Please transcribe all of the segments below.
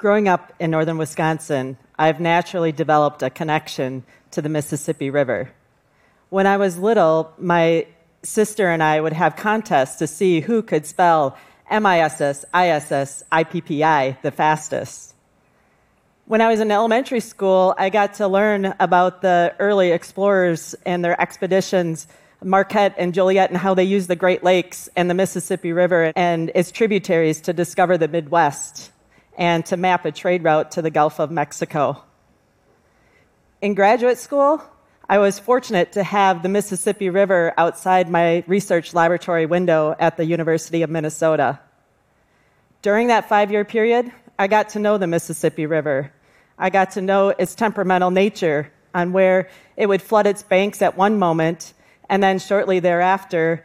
Growing up in northern Wisconsin, I've naturally developed a connection to the Mississippi River. When I was little, my sister and I would have contests to see who could spell MISS, ISS, IPPI the fastest. When I was in elementary school, I got to learn about the early explorers and their expeditions, Marquette and Joliet, and how they used the Great Lakes and the Mississippi River and its tributaries to discover the Midwest and to map a trade route to the Gulf of Mexico. In graduate school, I was fortunate to have the Mississippi River outside my research laboratory window at the University of Minnesota. During that five year period, I got to know the Mississippi River. I got to know its temperamental nature on where it would flood its banks at one moment, and then shortly thereafter,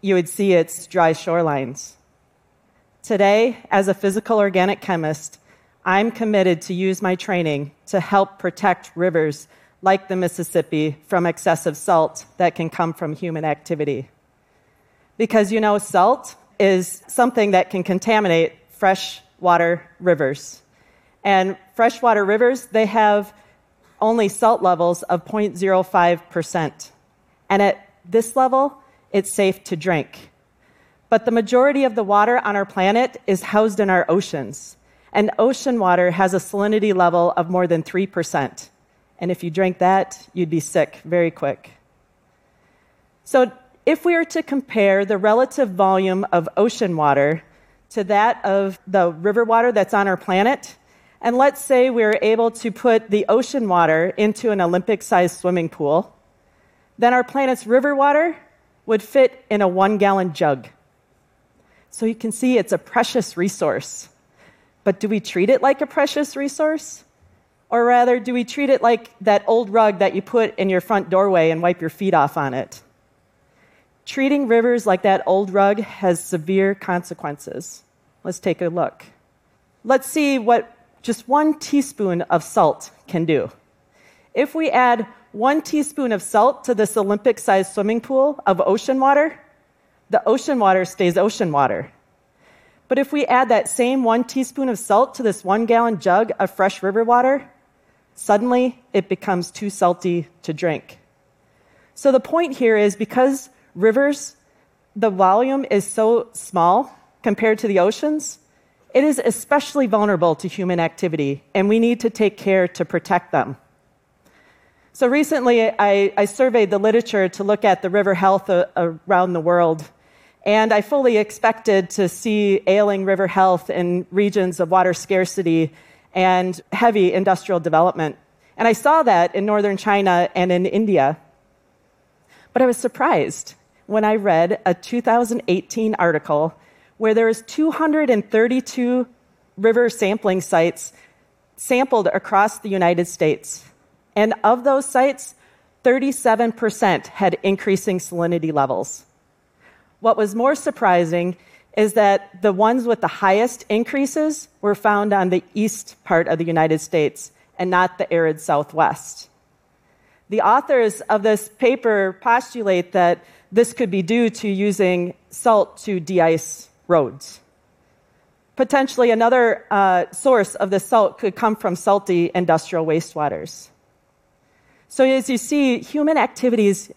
you would see its dry shorelines. Today, as a physical organic chemist, I'm committed to use my training to help protect rivers like the Mississippi, from excessive salt that can come from human activity. Because you know, salt is something that can contaminate freshwater rivers. And freshwater rivers, they have only salt levels of 0.05%. And at this level, it's safe to drink. But the majority of the water on our planet is housed in our oceans. And ocean water has a salinity level of more than 3%. And if you drank that, you'd be sick very quick. So, if we were to compare the relative volume of ocean water to that of the river water that's on our planet, and let's say we were able to put the ocean water into an Olympic sized swimming pool, then our planet's river water would fit in a one gallon jug. So you can see it's a precious resource. But do we treat it like a precious resource? Or rather, do we treat it like that old rug that you put in your front doorway and wipe your feet off on it? Treating rivers like that old rug has severe consequences. Let's take a look. Let's see what just one teaspoon of salt can do. If we add one teaspoon of salt to this Olympic sized swimming pool of ocean water, the ocean water stays ocean water. But if we add that same one teaspoon of salt to this one gallon jug of fresh river water, suddenly it becomes too salty to drink. So the point here is because rivers, the volume is so small compared to the oceans, it is especially vulnerable to human activity, and we need to take care to protect them. So recently, I, I surveyed the literature to look at the river health a, around the world. And I fully expected to see ailing river health in regions of water scarcity and heavy industrial development. And I saw that in northern China and in India. But I was surprised when I read a 2018 article where there was 232 river sampling sites sampled across the United States. And of those sites, 37% had increasing salinity levels. What was more surprising is that the ones with the highest increases were found on the east part of the United States and not the arid southwest. The authors of this paper postulate that this could be due to using salt to de ice roads. Potentially, another uh, source of the salt could come from salty industrial wastewaters. So, as you see, human activities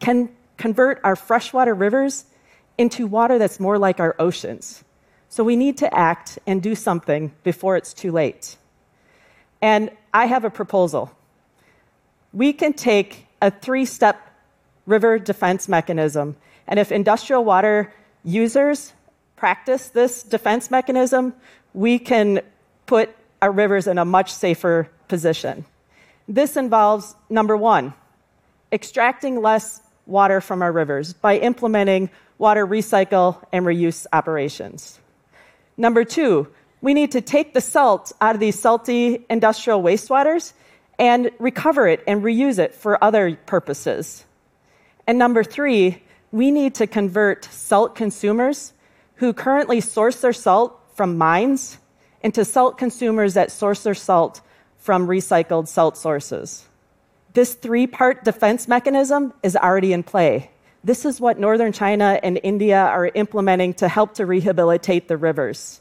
can convert our freshwater rivers into water that's more like our oceans. So we need to act and do something before it's too late. And I have a proposal. We can take a three step river defense mechanism, and if industrial water users practice this defense mechanism, we can put our rivers in a much safer position. This involves number one, extracting less water from our rivers by implementing water recycle and reuse operations. Number two, we need to take the salt out of these salty industrial wastewaters and recover it and reuse it for other purposes. And number three, we need to convert salt consumers who currently source their salt from mines into salt consumers that source their salt from recycled salt sources. This three part defense mechanism is already in play. This is what northern China and India are implementing to help to rehabilitate the rivers.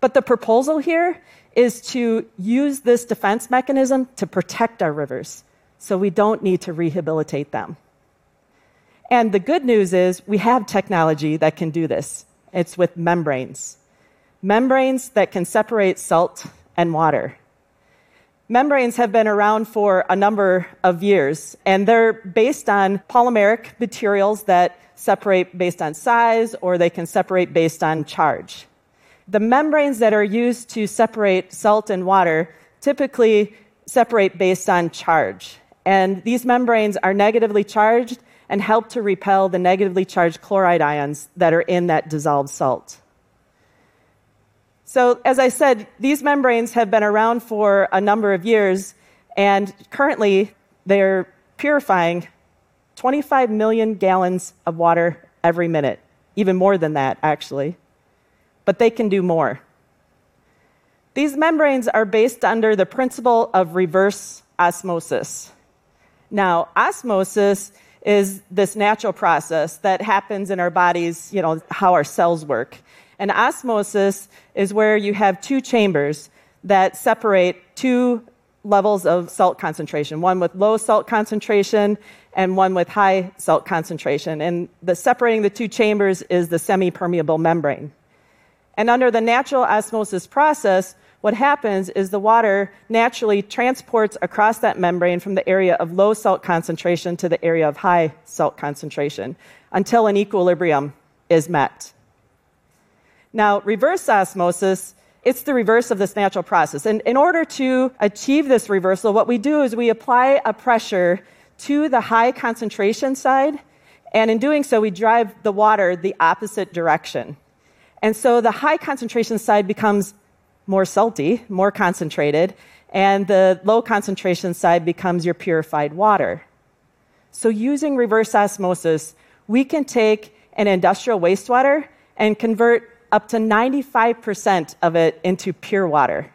But the proposal here is to use this defense mechanism to protect our rivers so we don't need to rehabilitate them. And the good news is we have technology that can do this. It's with membranes. Membranes that can separate salt and water. Membranes have been around for a number of years, and they're based on polymeric materials that separate based on size or they can separate based on charge. The membranes that are used to separate salt and water typically separate based on charge. And these membranes are negatively charged and help to repel the negatively charged chloride ions that are in that dissolved salt. So, as I said, these membranes have been around for a number of years, and currently they're purifying 25 million gallons of water every minute, even more than that, actually. But they can do more. These membranes are based under the principle of reverse osmosis. Now, osmosis is this natural process that happens in our bodies, you know, how our cells work. And osmosis is where you have two chambers that separate two levels of salt concentration, one with low salt concentration and one with high salt concentration. And the separating the two chambers is the semi-permeable membrane. And under the natural osmosis process, what happens is the water naturally transports across that membrane from the area of low salt concentration to the area of high salt concentration until an equilibrium is met. Now, reverse osmosis, it's the reverse of this natural process. And in order to achieve this reversal, what we do is we apply a pressure to the high concentration side, and in doing so, we drive the water the opposite direction. And so the high concentration side becomes more salty, more concentrated, and the low concentration side becomes your purified water. So, using reverse osmosis, we can take an industrial wastewater and convert up to 95% of it into pure water,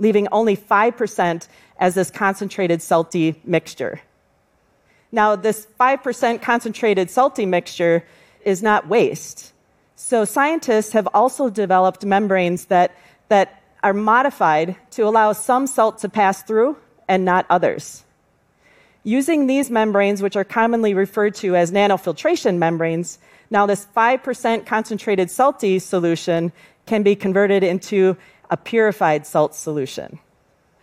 leaving only 5% as this concentrated salty mixture. Now, this 5% concentrated salty mixture is not waste. So, scientists have also developed membranes that, that are modified to allow some salt to pass through and not others. Using these membranes, which are commonly referred to as nanofiltration membranes, now, this 5% concentrated salty solution can be converted into a purified salt solution.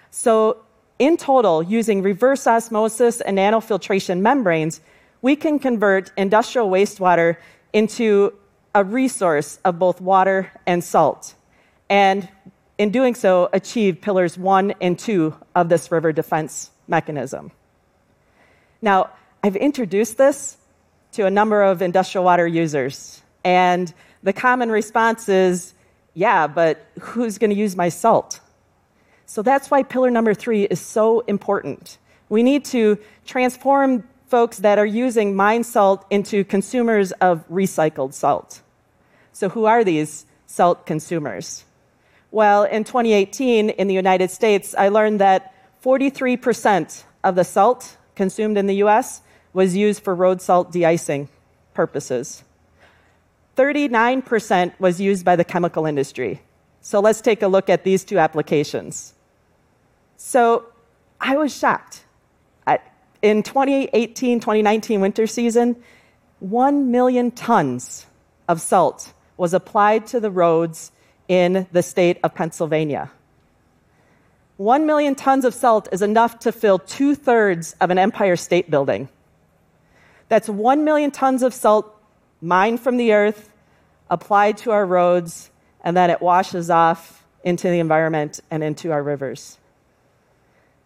So, in total, using reverse osmosis and nanofiltration membranes, we can convert industrial wastewater into a resource of both water and salt. And in doing so, achieve pillars one and two of this river defense mechanism. Now, I've introduced this to a number of industrial water users. And the common response is, yeah, but who's going to use my salt? So that's why pillar number three is so important. We need to transform folks that are using mine salt into consumers of recycled salt. So, who are these salt consumers? Well, in 2018 in the United States, I learned that 43% of the salt consumed in the US was used for road salt de-icing purposes. 39% was used by the chemical industry. So let's take a look at these two applications. So I was shocked. In 2018 2019 winter season, 1 million tons of salt was applied to the roads in the state of Pennsylvania. 1 million tons of salt is enough to fill two thirds of an Empire State Building. That's 1 million tons of salt mined from the earth, applied to our roads, and then it washes off into the environment and into our rivers.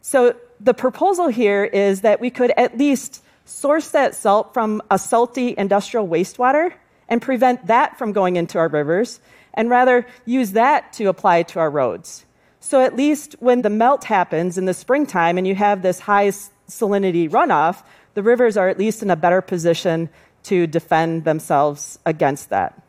So the proposal here is that we could at least source that salt from a salty industrial wastewater and prevent that from going into our rivers, and rather use that to apply to our roads. So at least when the melt happens in the springtime and you have this high salinity runoff, the rivers are at least in a better position to defend themselves against that.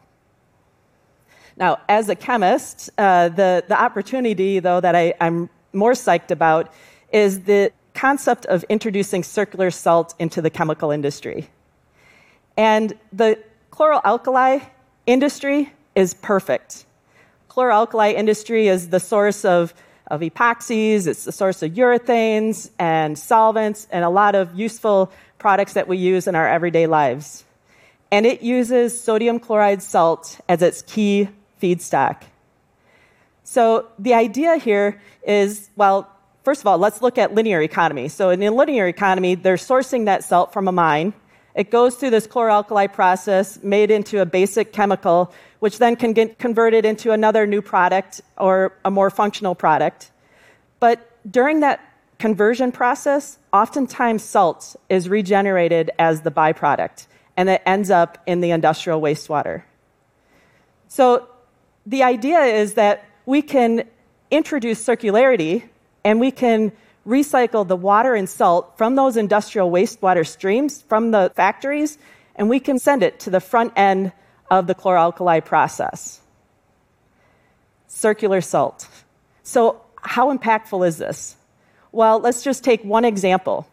Now, as a chemist, uh, the, the opportunity, though, that I, I'm more psyched about is the concept of introducing circular salt into the chemical industry. And the chloralkali industry is perfect. Chloralkali industry is the source of of epoxies, it's the source of urethanes and solvents, and a lot of useful products that we use in our everyday lives. And it uses sodium chloride salt as its key feedstock. So the idea here is well, first of all, let's look at linear economy. So in a linear economy, they're sourcing that salt from a mine. It goes through this chloralkali process, made into a basic chemical, which then can get converted into another new product or a more functional product. But during that conversion process, oftentimes salt is regenerated as the byproduct, and it ends up in the industrial wastewater. So the idea is that we can introduce circularity and we can recycle the water and salt from those industrial wastewater streams from the factories, and we can send it to the front end of the chloralkali process. Circular salt. So, how impactful is this? Well, let's just take one example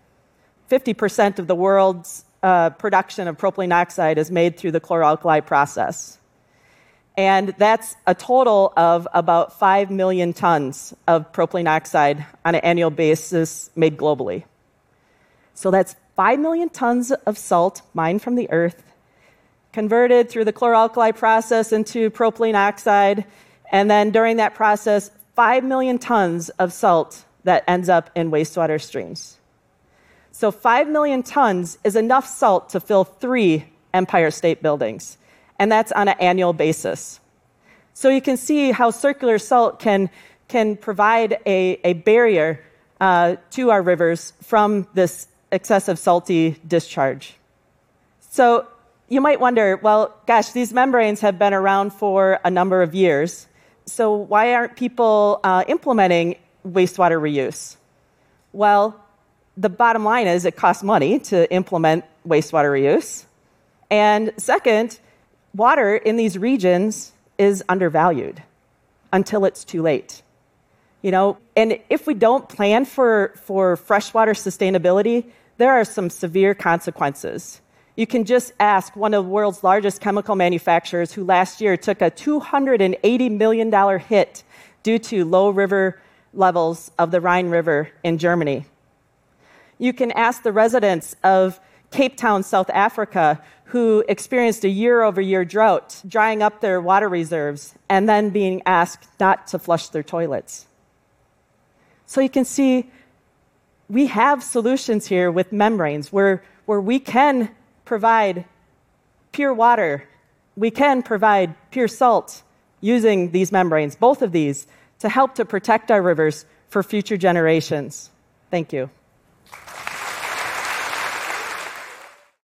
50% of the world's uh, production of propylene oxide is made through the chloralkali process. And that's a total of about 5 million tons of propylene oxide on an annual basis made globally. So that's 5 million tons of salt mined from the earth, converted through the chloralkali process into propylene oxide, and then during that process, 5 million tons of salt that ends up in wastewater streams. So 5 million tons is enough salt to fill three Empire State Buildings and that's on an annual basis. So you can see how circular salt can, can provide a, a barrier uh, to our rivers from this excessive salty discharge. So you might wonder well, gosh, these membranes have been around for a number of years. So why aren't people uh, implementing wastewater reuse? Well, the bottom line is it costs money to implement wastewater reuse. And second, water in these regions is undervalued until it's too late. You know, and if we don't plan for, for freshwater sustainability, there are some severe consequences. You can just ask one of the world's largest chemical manufacturers who last year took a $280 million hit due to low river levels of the Rhine River in Germany. You can ask the residents of Cape Town, South Africa, who experienced a year over year drought, drying up their water reserves, and then being asked not to flush their toilets. So you can see we have solutions here with membranes where, where we can provide pure water, we can provide pure salt using these membranes, both of these, to help to protect our rivers for future generations. Thank you.